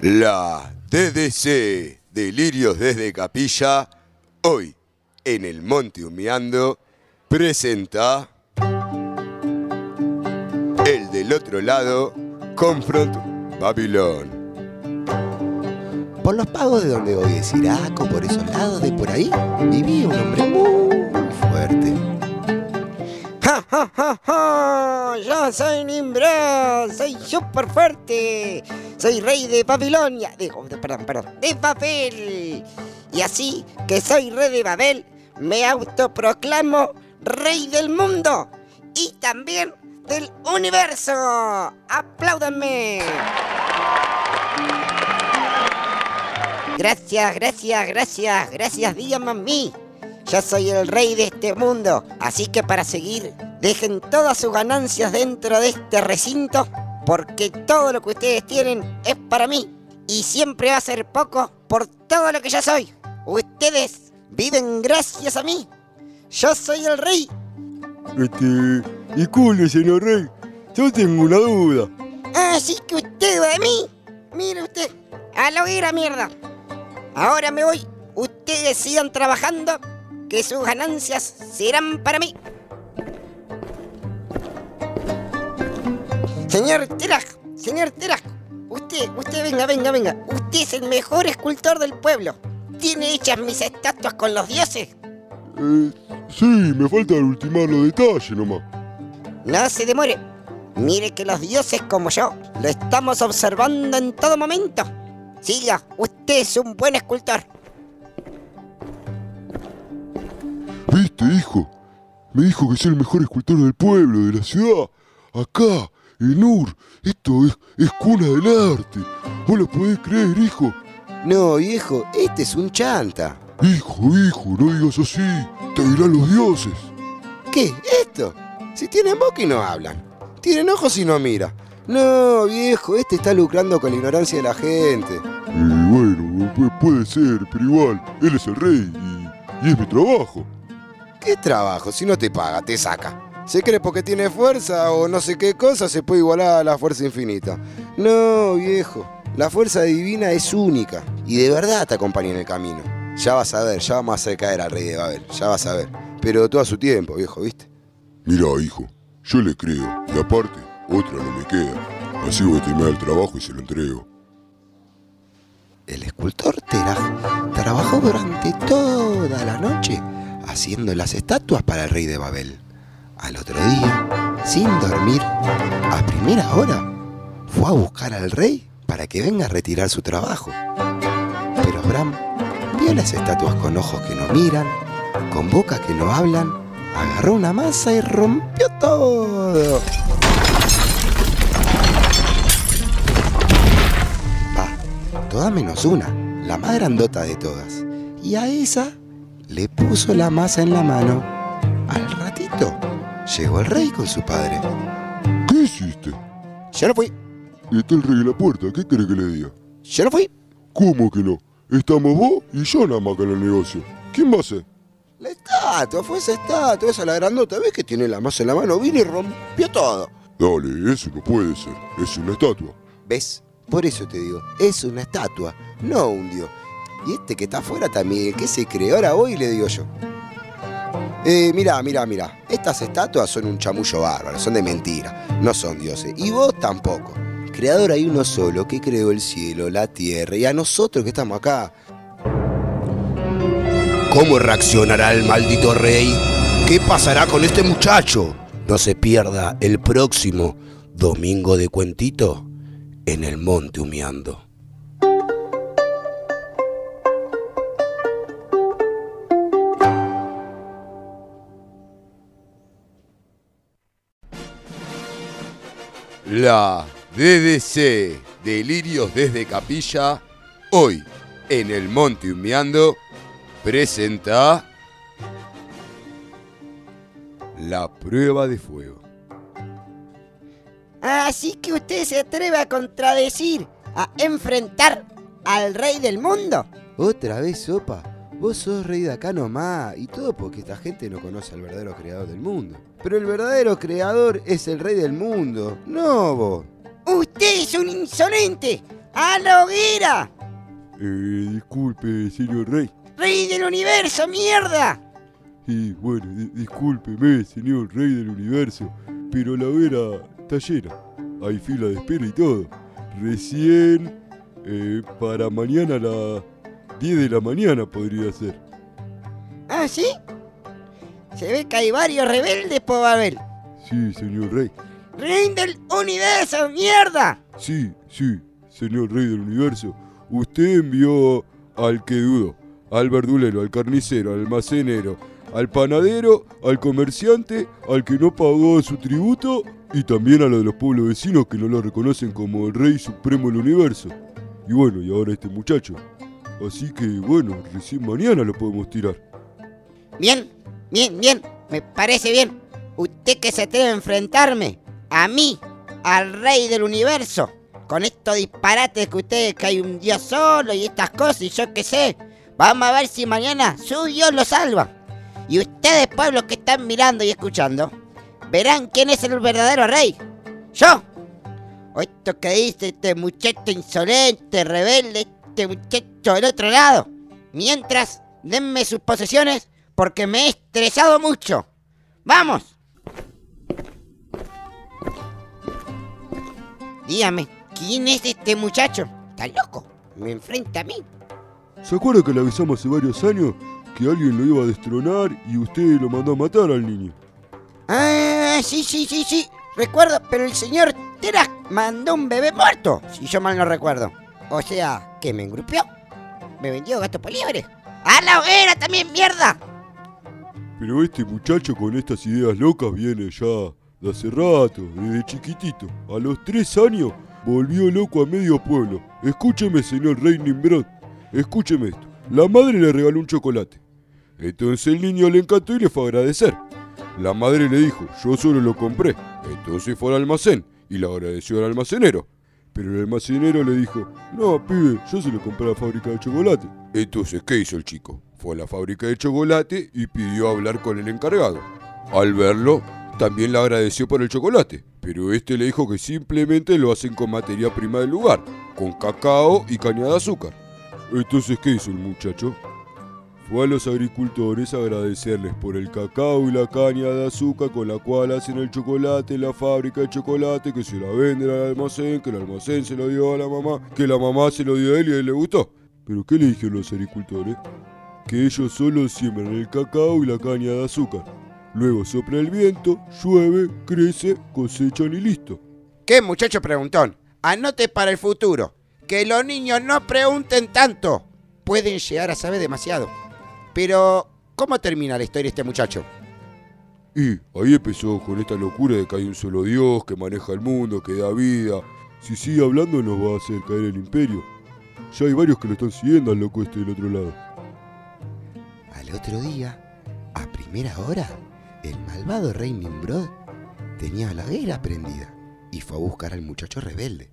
La DDC, Delirios desde Capilla, hoy en el Monte Humeando, presenta El del otro lado, Confront Babylon. Por los pagos de donde voy de Siraco, por esos lados de por ahí, vivía un hombre. ¡Ja, ja, ja! Yo soy Nimrod, soy súper fuerte. Soy rey de Babilonia. Digo, de- perdón, perdón, de Babel. Y así que soy rey de Babel, me autoproclamo rey del mundo y también del universo. ¡Apláudanme! Gracias, gracias, gracias, gracias, díganme a mí. Yo soy el rey de este mundo, así que para seguir, dejen todas sus ganancias dentro de este recinto, porque todo lo que ustedes tienen es para mí, y siempre va a ser poco por todo lo que yo soy. Ustedes viven gracias a mí. Yo soy el rey. Este. Disculpe, señor Rey. Yo tengo una duda. Así que usted va de mí. Mire usted, a la hoguera mierda. Ahora me voy. Ustedes sigan trabajando, que sus ganancias serán para mí. Señor Teraj, señor Teraj, usted, usted venga, venga, venga. Usted es el mejor escultor del pueblo. Tiene hechas mis estatuas con los dioses. Eh, sí, me falta ultimar los detalles nomás. No se demore. Mire que los dioses como yo lo estamos observando en todo momento. Siga, usted es un buen escultor. ¿Viste, hijo? Me dijo que soy el mejor escultor del pueblo, de la ciudad. Acá, en Ur. Esto es, es cuna del arte. ¿Vos lo podés creer, hijo? No, viejo, este es un chanta. Hijo, hijo, no digas así. Te dirán los dioses. ¿Qué? ¿Esto? Si tienen boca y no hablan. Tienen ojos y no mira. No, viejo, este está lucrando con la ignorancia de la gente. Eh, bueno, pu- puede ser, pero igual, él es el rey y, y es mi trabajo. ¿Qué trabajo? Si no te paga, te saca. ¿Se cree porque tiene fuerza o no sé qué cosa se puede igualar a la fuerza infinita? No, viejo. La fuerza divina es única y de verdad te acompaña en el camino. Ya vas a ver, ya vamos a hacer caer al rey de Babel, ya vas a ver. Pero todo a su tiempo, viejo, ¿viste? Mirá, hijo, yo le creo, y aparte, otra no me queda. Así voy a terminar el trabajo y se lo entrego. El escultor Teraj trabajó durante toda la noche haciendo las estatuas para el rey de Babel. Al otro día, sin dormir, a primera hora, fue a buscar al rey para que venga a retirar su trabajo. Pero Bram vio las estatuas con ojos que no miran, con boca que no hablan, agarró una masa y rompió todo. Va, todas menos una, la más grandota de todas. Y a esa le puso la masa en la mano. Al ratito llegó el rey con su padre. ¿Qué hiciste? Yo no fui, Está el rey en la puerta, ¿qué cree que le diga? yo no fui. ¿Cómo que no? Estamos vos y yo nada más en el negocio. ¿Quién va a ser? La estatua, fue esa estatua, esa la grandota. ¿Ves que tiene la masa en la mano? Vino y rompió todo. Dale, eso no puede ser. Es una estatua. ¿Ves? Por eso te digo, es una estatua, no un dios. Y este que está afuera también, ¿qué se cree? Ahora voy le digo yo. Eh, mirá, mirá, mirá. Estas estatuas son un chamullo bárbaro, son de mentira, no son dioses. Y vos tampoco. Creador hay uno solo que creó el cielo, la tierra y a nosotros que estamos acá. ¿Cómo reaccionará el maldito rey? ¿Qué pasará con este muchacho? No se pierda el próximo domingo de cuentito en el monte humeando. La DDC, Delirios desde Capilla, hoy en el Monte Humeando, presenta la prueba de fuego. Así que usted se atreve a contradecir, a enfrentar al rey del mundo. Otra vez, Sopa. Vos sos rey de acá nomás. Y todo porque esta gente no conoce al verdadero creador del mundo. Pero el verdadero creador es el rey del mundo, no vos. Usted es un insolente. ¡A la hoguera! Eh, disculpe, señor rey. ¡Rey del universo, mierda! Y bueno, di- discúlpeme, señor rey del universo, pero la hoguera está llena. Hay fila de espera y todo. Recién, eh, para mañana a las 10 de la mañana podría ser. ¿Ah, sí? Se ve que hay varios rebeldes por Babel. Sí, señor rey. ¡Rey del universo, mierda! Sí, sí, señor rey del universo. Usted envió al que dudó, al verdulero, al carnicero, al almacenero, al panadero, al comerciante, al que no pagó su tributo y también a los de los pueblos vecinos que no lo reconocen como el rey supremo del universo. Y bueno, y ahora este muchacho. Así que bueno, recién mañana lo podemos tirar. Bien, bien, bien. Me parece bien. Usted que se atreve a enfrentarme, a mí, al rey del universo, con estos disparates que ustedes, que hay un Dios solo y estas cosas y yo qué sé. Vamos a ver si mañana su Dios lo salva. Y ustedes, pueblos que están mirando y escuchando, verán quién es el verdadero rey. Yo. O esto que dice este muchacho insolente, rebelde, este muchacho del otro lado. Mientras, denme sus posesiones porque me he estresado mucho. ¡Vamos! Dígame, ¿quién es este muchacho? ¿Está loco? Me enfrenta a mí. ¿Se acuerda que le avisamos hace varios años que alguien lo iba a destronar y usted lo mandó a matar al niño? Ah, sí, sí, sí, sí. Recuerdo, pero el señor Teras mandó un bebé muerto, si yo mal no recuerdo. O sea, que me engrupió. Me vendió gato por liebre. ¡A la hoguera también, mierda! Pero este muchacho con estas ideas locas viene ya de hace rato, desde chiquitito. A los tres años volvió loco a medio pueblo. Escúcheme, señor Rey Nimrod. Escúcheme esto. La madre le regaló un chocolate. Entonces el niño le encantó y le fue a agradecer. La madre le dijo, yo solo lo compré. Entonces fue al almacén y le agradeció al almacenero. Pero el almacenero le dijo, no, pibe, yo se lo compré a la fábrica de chocolate. Entonces, ¿qué hizo el chico? Fue a la fábrica de chocolate y pidió hablar con el encargado. Al verlo, también le agradeció por el chocolate, pero este le dijo que simplemente lo hacen con materia prima del lugar, con cacao y caña de azúcar. Entonces, ¿qué hizo el muchacho? Fue a los agricultores agradecerles por el cacao y la caña de azúcar con la cual hacen el chocolate en la fábrica de chocolate, que se la venden al almacén, que el almacén se lo dio a la mamá, que la mamá se lo dio a él y a él le gustó. ¿Pero qué le dijeron los agricultores? Que ellos solo siembran el cacao y la caña de azúcar. Luego sopla el viento, llueve, crece, cosechan y listo. ¿Qué muchacho preguntón? Anote para el futuro. Que los niños no pregunten tanto. Pueden llegar a saber demasiado. Pero, ¿cómo termina la historia de este muchacho? Y ahí empezó con esta locura de que hay un solo Dios que maneja el mundo, que da vida. Si sigue hablando nos va a hacer caer el imperio. Ya hay varios que lo están siguiendo al loco este del otro lado. Al otro día, a primera hora, el malvado rey Nimrod tenía la hoguera prendida y fue a buscar al muchacho rebelde.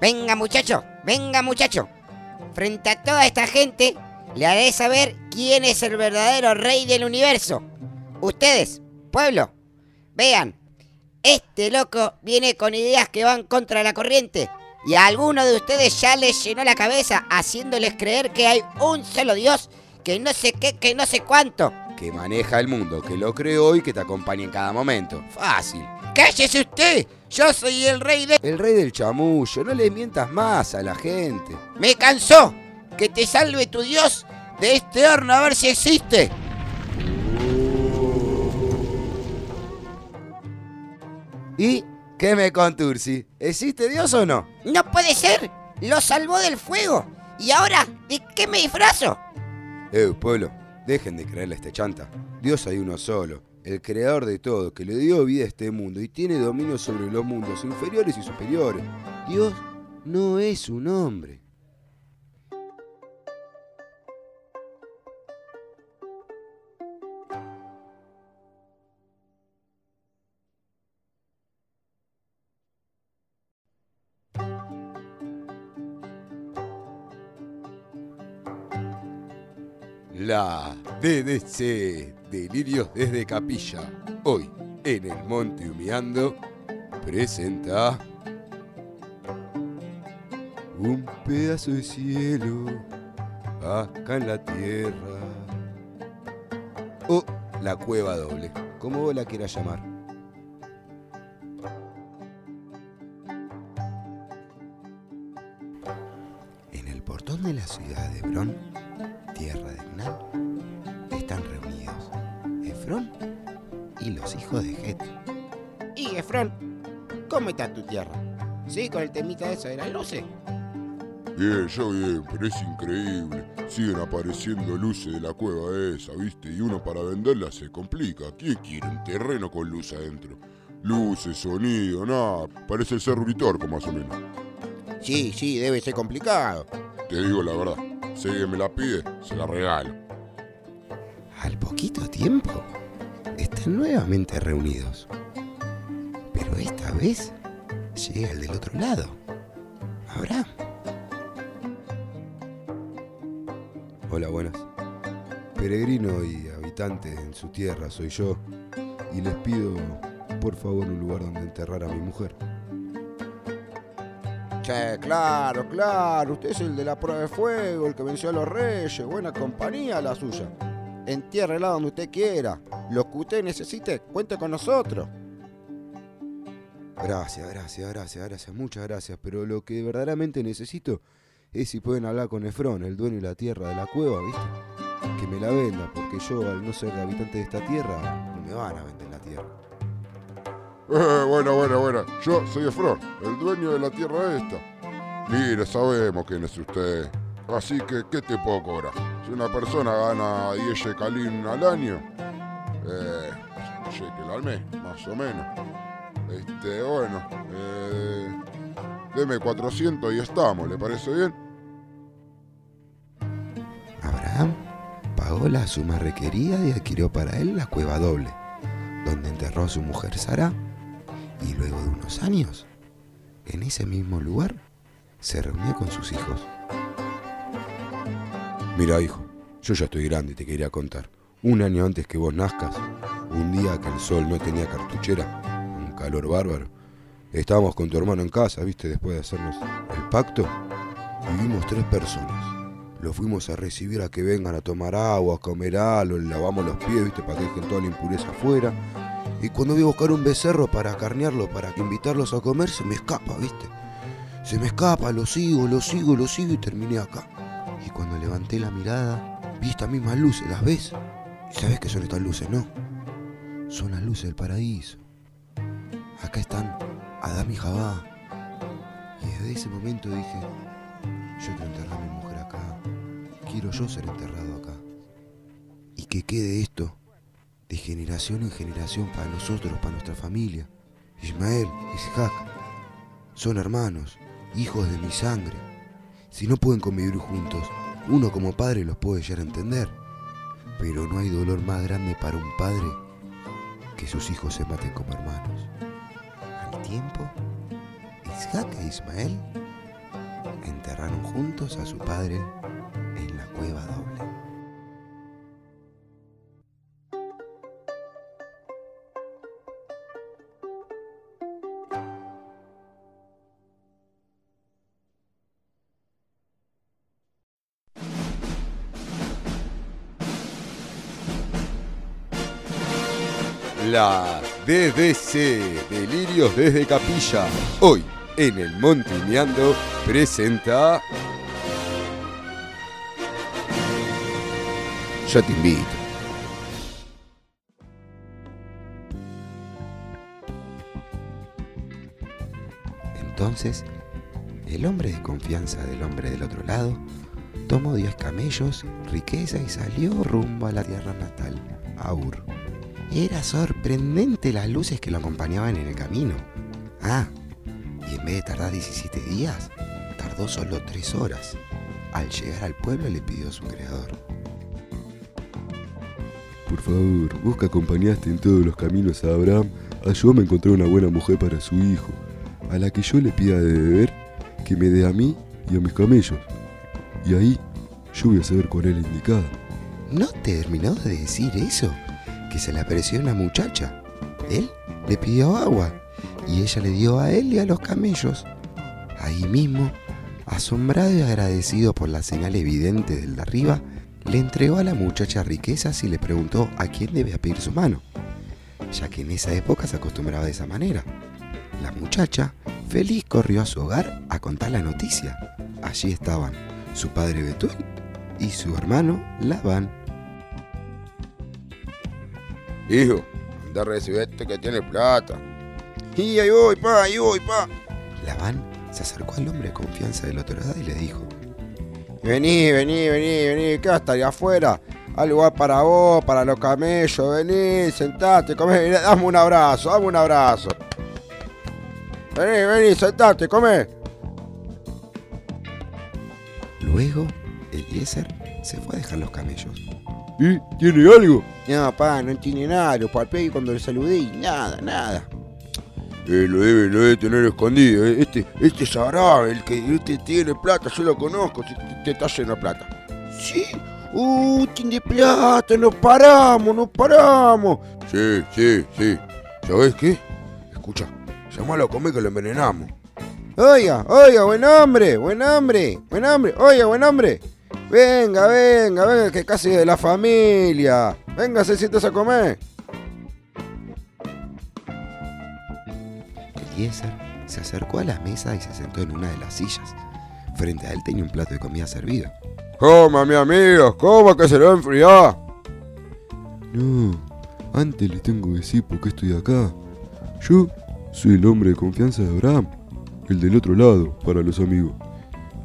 Venga muchacho, venga muchacho. Frente a toda esta gente, le haré saber quién es el verdadero rey del universo. Ustedes, pueblo, vean, este loco viene con ideas que van contra la corriente. Y a alguno de ustedes ya les llenó la cabeza haciéndoles creer que hay un solo Dios, que no sé qué, que no sé cuánto. Que maneja el mundo, que lo creó y que te acompaña en cada momento. Fácil. ¡Cállese usted! Yo soy el rey de... El rey del chamullo, no le mientas más a la gente. ¡Me cansó! ¡Que te salve tu Dios de este horno a ver si existe! ¿Y qué me contursi? ¿Existe Dios o no? ¡No puede ser! ¡Lo salvó del fuego! ¿Y ahora de qué me disfrazo? Eh, pueblo, dejen de creerle a esta chanta. Dios hay uno solo, el creador de todo, que le dio vida a este mundo y tiene dominio sobre los mundos inferiores y superiores. Dios no es un hombre. La DDC, Delirios desde Capilla, hoy en el Monte Humeando, presenta un pedazo de cielo acá en la tierra. O la cueva doble, como vos la quieras llamar. El temita eso de las luces. Bien, ya bien, pero es increíble. Siguen apareciendo luces de la cueva esa, ¿viste? Y uno para venderla se complica. ¿Quién quiere un terreno con luz adentro? Luces, sonido, nada. Parece el Cerro Uritorco, más o menos. Sí, sí, debe ser complicado. Te digo la verdad. Si alguien me la pide, se la regalo. Al poquito tiempo, están nuevamente reunidos. Pero esta vez llega el del otro lado, Abraham. Hola, buenas. Peregrino y habitante en su tierra soy yo. Y les pido, por favor, un lugar donde enterrar a mi mujer. Che, claro, claro. Usted es el de la prueba de fuego, el que venció a los reyes. Buena compañía la suya. Entiérrela donde usted quiera. Lo que usted necesite, cuente con nosotros. Gracias, gracias, gracias, gracias, muchas gracias. Pero lo que verdaderamente necesito es si pueden hablar con Efrón, el dueño de la tierra de la cueva, ¿viste? Que me la venda, porque yo, al no ser habitante de esta tierra, no me van a vender la tierra. Eh, bueno, bueno, bueno. Yo soy Efrón, el dueño de la tierra esta. Mire, sabemos quién es usted. Así que, ¿qué te puedo cobrar? Si una persona gana 10 shekalín al año, eh, shekel al mes, más o menos. Este, bueno, eh, deme 400 y estamos, ¿le parece bien? Abraham pagó la suma requerida y adquirió para él la cueva doble, donde enterró a su mujer Sara, y luego de unos años, en ese mismo lugar, se reunió con sus hijos. Mira, hijo, yo ya estoy grande y te quería contar. Un año antes que vos nazcas, un día que el sol no tenía cartuchera, calor bárbaro, estábamos con tu hermano en casa, viste, después de hacernos el pacto, y vimos tres personas. Los fuimos a recibir a que vengan a tomar agua, a comer algo, lavamos los pies, viste, para que dejen toda la impureza afuera. Y cuando voy a buscar un becerro para carnearlo, para invitarlos a comer, se me escapa, viste. Se me escapa, lo sigo, lo sigo, lo sigo y terminé acá. Y cuando levanté la mirada, vi estas mismas luces, ¿las ves? ¿Y sabes qué son estas luces, no? Son las luces del paraíso. Acá están Adán y Jabá. Y desde ese momento dije, yo quiero enterrar a mi mujer acá. Quiero yo ser enterrado acá. Y que quede esto de generación en generación para nosotros, para nuestra familia. Ismael, Isaac, son hermanos, hijos de mi sangre. Si no pueden convivir juntos, uno como padre los puede llegar a entender. Pero no hay dolor más grande para un padre que sus hijos se maten como hermanos. Tiempo, Isaac e Ismael enterraron juntos a su padre en la cueva doble. La DDC, Delirios desde Capilla, hoy en el Montineando, presenta... Yo te invito. Entonces, el hombre de confianza del hombre del otro lado tomó 10 camellos, riqueza y salió rumbo a la tierra natal, a Ur. Era sorprendente las luces que lo acompañaban en el camino. Ah, y en vez de tardar 17 días, tardó solo 3 horas. Al llegar al pueblo le pidió a su creador. Por favor, vos que acompañaste en todos los caminos a Abraham, ayúdame a encontrar una buena mujer para su hijo, a la que yo le pida de beber, que me dé a mí y a mis camellos. Y ahí yo voy a saber cuál es la indicada. ¿No terminó de decir eso? Que se le apareció una muchacha. Él le pidió agua y ella le dio a él y a los camellos. Ahí mismo asombrado y agradecido por la señal evidente del de arriba, le entregó a la muchacha riquezas y le preguntó a quién debía pedir su mano, ya que en esa época se acostumbraba de esa manera. La muchacha, feliz, corrió a su hogar a contar la noticia. Allí estaban su padre Betuel y su hermano Labán. Hijo, anda a recibirte que tiene plata. Y ahí voy, pa, ahí voy, pa. Labán se acercó al hombre de confianza del otro lado y le dijo, Vení, vení, vení, vení, ¿qué hasta ahí afuera? Hay lugar para vos, para los camellos, vení, sentate, comé, dame un abrazo, dame un abrazo. Vení, vení, sentate, comé. Luego, Eliezer se fue a dejar los camellos. ¿Y tiene algo? No, pa, no tiene nada, lo palpé y cuando le saludé y nada, nada. Eh, lo debe, lo debe tener escondido. eh. Este, este sabrá, el que este tiene plata, yo lo conozco, te está lleno de plata. Sí, uh, tiene plata, nos paramos, nos paramos. Sí, sí, sí. ¿Sabés qué? Escucha, llamalo a comer que lo envenenamos. Oiga, oiga, buen hombre, buen hombre, buen hombre, oiga, buen hombre. Venga, venga, venga, que casi de la familia. Venga, se sientes a comer. Eliezer se acercó a la mesa y se sentó en una de las sillas. Frente a él tenía un plato de comida servido. Coma, mi amigo, coma que se lo enfriar. No, antes le tengo que decir por qué estoy acá. Yo soy el hombre de confianza de Abraham, el del otro lado, para los amigos.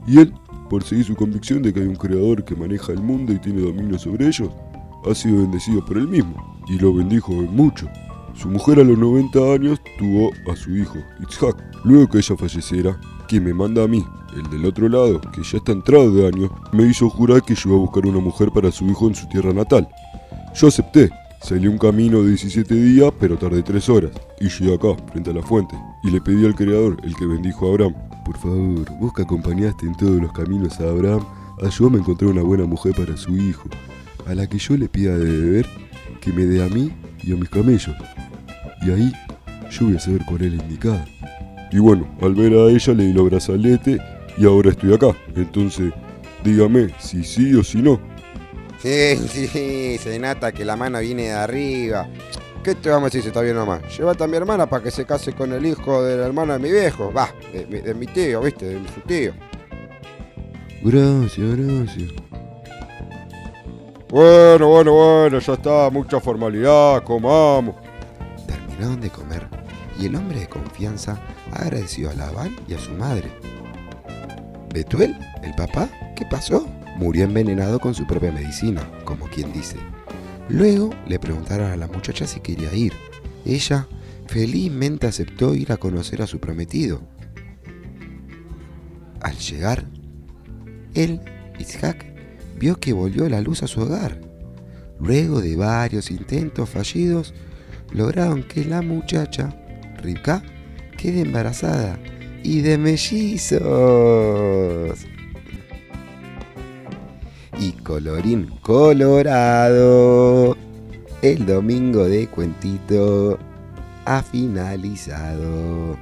Y él, por seguir su convicción de que hay un creador que maneja el mundo y tiene dominio sobre ellos, ha sido bendecido por él mismo, y lo bendijo en mucho. Su mujer a los 90 años tuvo a su hijo, Itzhak. Luego que ella falleciera, quien me manda a mí, el del otro lado, que ya está entrado de años, me hizo jurar que yo iba a buscar una mujer para su hijo en su tierra natal. Yo acepté. Salí un camino de 17 días, pero tardé 3 horas. Y llegué acá, frente a la fuente. Y le pedí al Creador, el que bendijo a Abraham. Por favor, vos que acompañaste en todos los caminos a Abraham, ayúdame a encontrar una buena mujer para su hijo. A la que yo le pida de beber, que me dé a mí y a mis camellos. Y ahí, yo voy a saber cuál es la indicada. Y bueno, al ver a ella le di los brazaletes y ahora estoy acá. Entonces, dígame si sí o si no. Sí, sí, se nota que la mano viene de arriba. ¿Qué te vamos a decir si está bien nomás? Llévate a mi hermana para que se case con el hijo del hermano de mi viejo. Va, de, mi- de mi tío, ¿viste? De su tío. Gracias, gracias. Bueno, bueno, bueno, ya está. Mucha formalidad, comamos. Terminaron de comer y el hombre de confianza agradeció a Labán y a su madre. Betuel, el papá, ¿qué pasó? Murió envenenado con su propia medicina, como quien dice. Luego le preguntaron a la muchacha si quería ir. Ella felizmente aceptó ir a conocer a su prometido. Al llegar, él, Isaac, vio que volvió la luz a su hogar. Luego de varios intentos fallidos, lograron que la muchacha, Rivka, quede embarazada y de mellizos. Colorín colorado, el domingo de cuentito ha finalizado.